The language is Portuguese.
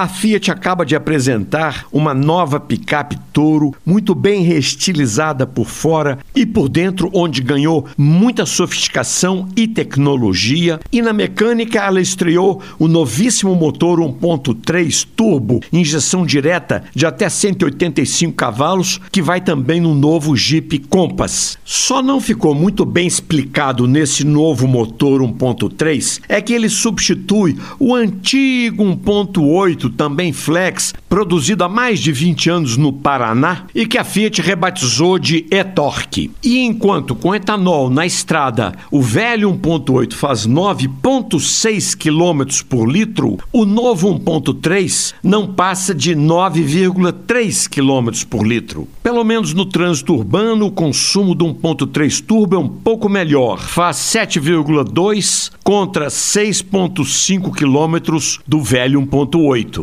A Fiat acaba de apresentar uma nova picape Toro, muito bem reestilizada por fora e por dentro, onde ganhou muita sofisticação e tecnologia. E na mecânica, ela estreou o novíssimo motor 1.3 turbo, injeção direta de até 185 cavalos, que vai também no novo Jeep Compass. Só não ficou muito bem explicado nesse novo motor 1.3 é que ele substitui o antigo 1.8 também flex, produzido há mais de 20 anos no Paraná e que a Fiat rebatizou de e-Torque. E enquanto com etanol na estrada o velho 1.8 faz 9,6 km por litro, o novo 1.3 não passa de 9,3 km por litro. Pelo menos no trânsito urbano, o consumo do 1.3 turbo é um pouco melhor, faz 7,2 contra 6,5 km do velho 1.8.